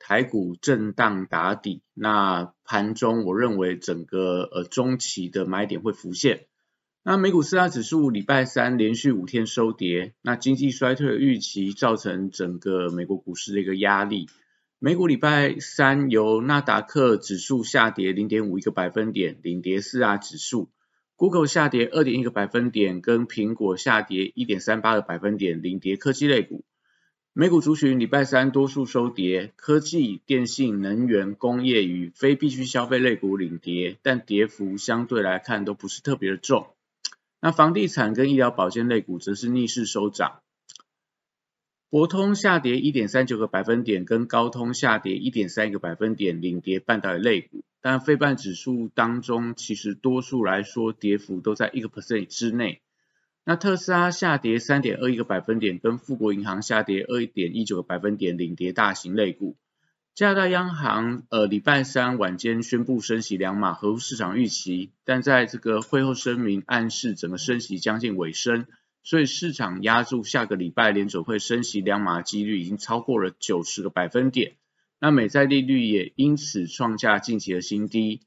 台股震荡打底，那盘中我认为整个呃中期的买点会浮现。那美股四大指数礼拜三连续五天收跌，那经济衰退的预期造成整个美国股市的一个压力。美股礼拜三由纳达克指数下跌零点五一个百分点，领跌四大指数；Google 下跌二点一个百分点，跟苹果下跌一点三八个百分点，领跌科技类股。美股族群礼拜三多数收跌，科技、电信、能源、工业与非必需消费类股领跌，但跌幅相对来看都不是特别的重。那房地产跟医疗保健类股则是逆势收涨，博通下跌一点三九个百分点，跟高通下跌一点三一个百分点，领跌半导体类股。但非半指数当中，其实多数来说跌幅都在一个 percent 之内。那特斯拉下跌三点二一个百分点，跟富国银行下跌二点一九个百分点，领跌大型类股。加拿大央行呃礼拜三晚间宣布升息两码，合乎市场预期，但在这个会后声明暗示整个升息将近尾声，所以市场压住下个礼拜联准会升息两码几率已经超过了九十个百分点。那美债利率也因此创下近期的新低。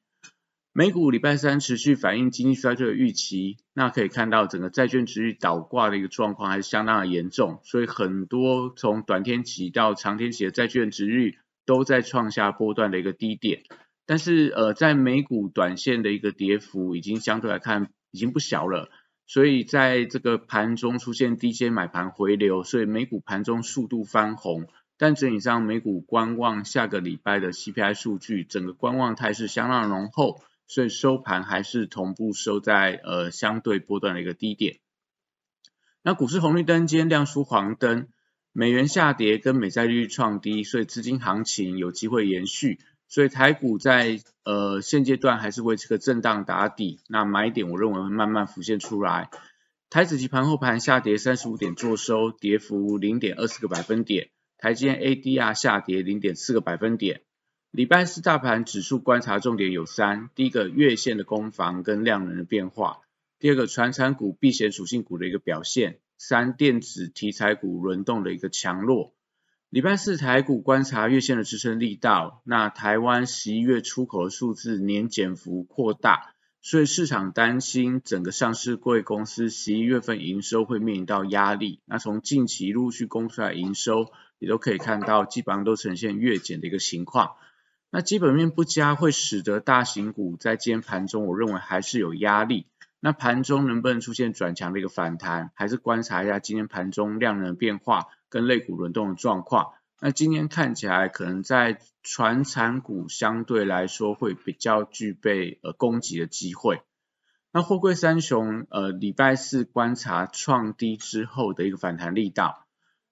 美股礼拜三持续反映经济衰退的预期，那可以看到整个债券值率倒挂的一个状况还是相当的严重，所以很多从短天期到长天期的债券值率都在创下波段的一个低点。但是呃，在美股短线的一个跌幅已经相对来看已经不小了，所以在这个盘中出现低阶买盘回流，所以美股盘中速度翻红，但整体上美股观望下个礼拜的 CPI 数据，整个观望态势相当浓厚。所以收盘还是同步收在呃相对波段的一个低点。那股市红绿灯今天亮出黄灯，美元下跌跟美债率创低，所以资金行情有机会延续。所以台股在呃现阶段还是维持个震荡打底，那买点我认为会慢慢浮现出来。台子期盘后盘下跌三十五点做收，跌幅零点二四个百分点。台积 ADR 下跌零点四个百分点。礼拜四大盘指数观察重点有三：第一个月线的攻防跟量能的变化；第二个传产股避险属性股的一个表现；三电子题材股轮动的一个强弱。礼拜四台股观察月线的支撑力道，那台湾十一月出口的数字年减幅扩大，所以市场担心整个上市贵公司十一月份营收会面临到压力。那从近期陆续公出来营收，也都可以看到基本上都呈现月减的一个情况。那基本面不佳会使得大型股在今天盘中，我认为还是有压力。那盘中能不能出现转强的一个反弹，还是观察一下今天盘中量能变化跟类股轮动的状况。那今天看起来可能在传产股相对来说会比较具备呃攻击的机会。那货柜三雄呃礼拜四观察创低之后的一个反弹力道，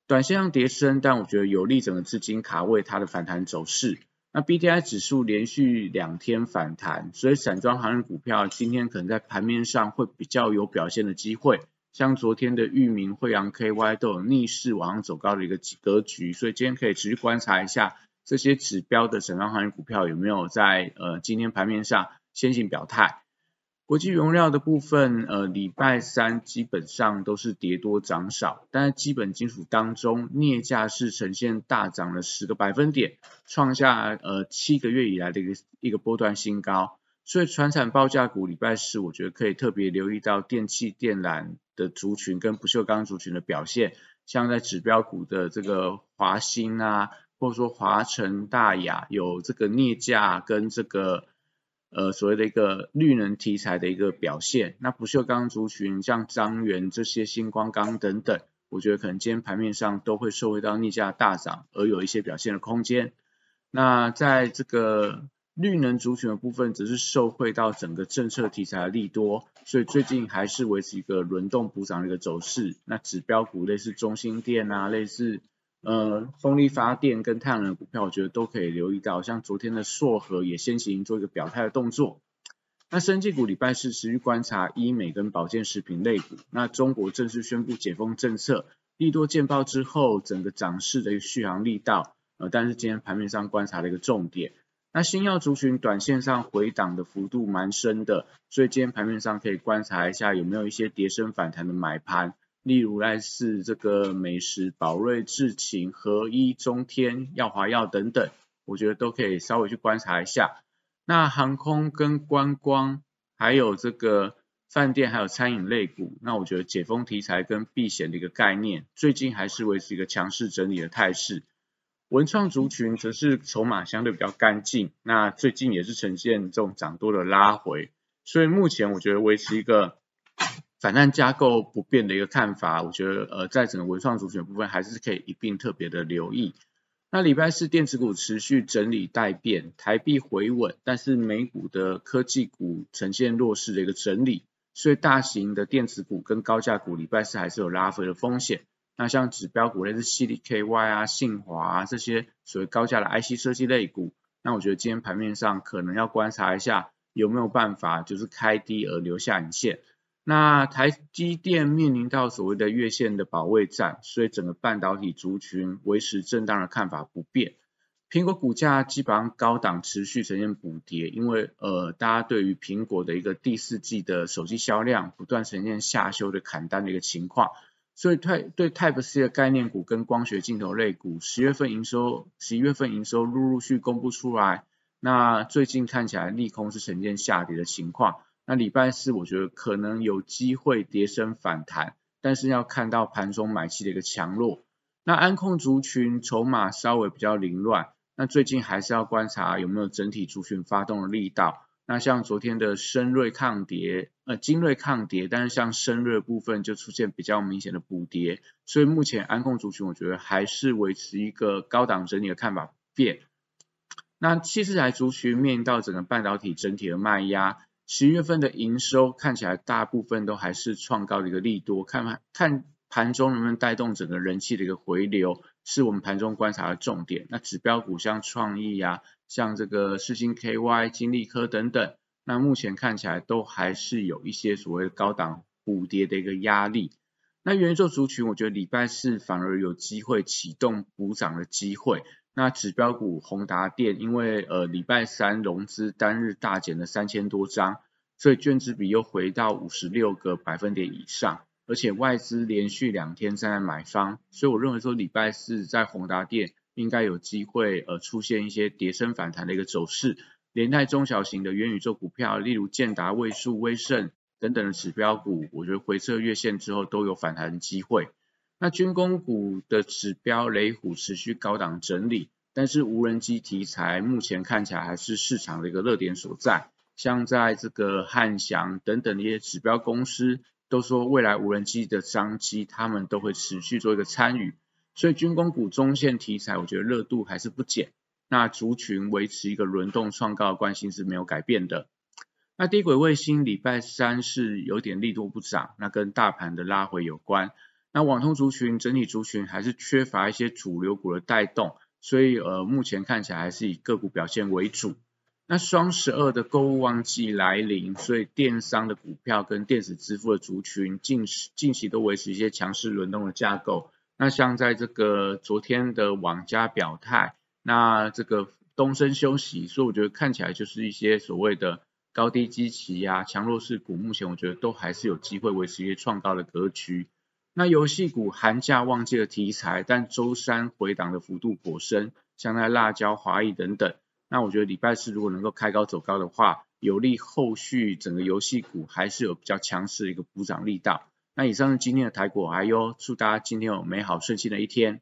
短线上跌升，但我觉得有利整个资金卡位它的反弹走势。那 B T I 指数连续两天反弹，所以散装航运股票今天可能在盘面上会比较有表现的机会。像昨天的域名、惠阳 K Y 都有逆势往上走高的一个格局，所以今天可以持续观察一下这些指标的散装航运股票有没有在呃今天盘面上先行表态。国际原料的部分，呃，礼拜三基本上都是跌多涨少，但是基本金属当中，镍价是呈现大涨了十个百分点，创下呃七个月以来的一个一个波段新高。所以，船产报价股礼拜四，我觉得可以特别留意到电气电缆的族群跟不锈钢族群的表现，像在指标股的这个华兴啊，或者说华晨大雅，有这个镍价跟这个。呃，所谓的一个绿能题材的一个表现，那不锈钢族群像张元这些星光钢等等，我觉得可能今天盘面上都会受惠到逆价大涨，而有一些表现的空间。那在这个绿能族群的部分，只是受惠到整个政策题材的利多，所以最近还是维持一个轮动补涨的一个走势。那指标股类似中心电啊，类似。呃，风力发电跟太阳能股票，我觉得都可以留意到，像昨天的硕和也先行做一个表态的动作，那生技股礼拜四持续观察医美跟保健食品类股。那中国正式宣布解封政策，利多见报之后，整个涨势的一个续航力道，呃，但是今天盘面上观察的一个重点。那新药族群短线上回档的幅度蛮深的，所以今天盘面上可以观察一下有没有一些跌升反弹的买盘，例如类似这个美食、宝瑞、智勤、合一、中天、耀华药等等，我觉得都可以稍微去观察一下。那航空跟观光，还有这个饭店，还有餐饮类股，那我觉得解封题材跟避险的一个概念，最近还是维持一个强势整理的态势。文创族群则是筹码相对比较干净，那最近也是呈现这种涨多的拉回，所以目前我觉得维持一个反弹架构不变的一个看法，我觉得呃在整个文创主选部分还是可以一并特别的留意。那礼拜四电子股持续整理待变，台币回稳，但是美股的科技股呈现弱势的一个整理，所以大型的电子股跟高价股礼拜四还是有拉回的风险。那像指标股类似 C D K Y 啊、信华啊这些所谓高价的 I C 设计类股，那我觉得今天盘面上可能要观察一下有没有办法就是开低而留下影线。那台积电面临到所谓的月线的保卫战，所以整个半导体族群维持震荡的看法不变。苹果股价基本上高档持续呈现补跌，因为呃大家对于苹果的一个第四季的手机销量不断呈现下修的砍单的一个情况。所以泰对 Type C 的概念股跟光学镜头类股，十月份营收、十一月份营收陆陆续公布出来，那最近看起来利空是呈现下跌的情况。那礼拜四我觉得可能有机会跌升反弹，但是要看到盘中买气的一个强弱。那安控族群筹码稍微比较凌乱，那最近还是要观察有没有整体族群发动的力道。那像昨天的深瑞抗跌，呃，精锐抗跌，但是像深瑞部分就出现比较明显的补跌，所以目前安控族群我觉得还是维持一个高档整理的看法不变。那七四台族群面临到整个半导体整体的卖压，十一月份的营收看起来大部分都还是创高的一个利多，看看盘中能不能带动整个人气的一个回流，是我们盘中观察的重点。那指标股像创意呀。像这个世星 KY、金利科等等，那目前看起来都还是有一些所谓的高档补跌的一个压力。那元宇宙族群，我觉得礼拜四反而有机会启动补涨的机会。那指标股宏达电，因为呃礼拜三融资单日大减了三千多张，所以券值比又回到五十六个百分点以上，而且外资连续两天站在买方，所以我认为说礼拜四在宏达电。应该有机会呃出现一些跌升反弹的一个走势，连带中小型的元宇宙股票，例如建达、位数、威盛等等的指标股，我觉得回撤月线之后都有反弹机会。那军工股的指标雷虎持续高档整理，但是无人机题材目前看起来还是市场的一个热点所在，像在这个汉翔等等的一些指标公司都说未来无人机的商机，他们都会持续做一个参与。所以军工股中线题材，我觉得热度还是不减。那族群维持一个轮动创高的惯性是没有改变的。那低轨卫星礼拜三是有点力度不涨，那跟大盘的拉回有关。那网通族群整体族群还是缺乏一些主流股的带动，所以呃目前看起来还是以个股表现为主。那双十二的购物旺季来临，所以电商的股票跟电子支付的族群近近期都维持一些强势轮动的架构。那像在这个昨天的网家表态，那这个东升休息，所以我觉得看起来就是一些所谓的高低基期呀、强弱势股，目前我觉得都还是有机会维持一些创高的格局。那游戏股寒假旺季的题材，但周三回档的幅度颇深，像那辣椒、华谊等等，那我觉得礼拜四如果能够开高走高的话，有利后续整个游戏股还是有比较强势的一个补涨力道。那以上是今天的台股，还有祝大家今天有美好顺心的一天。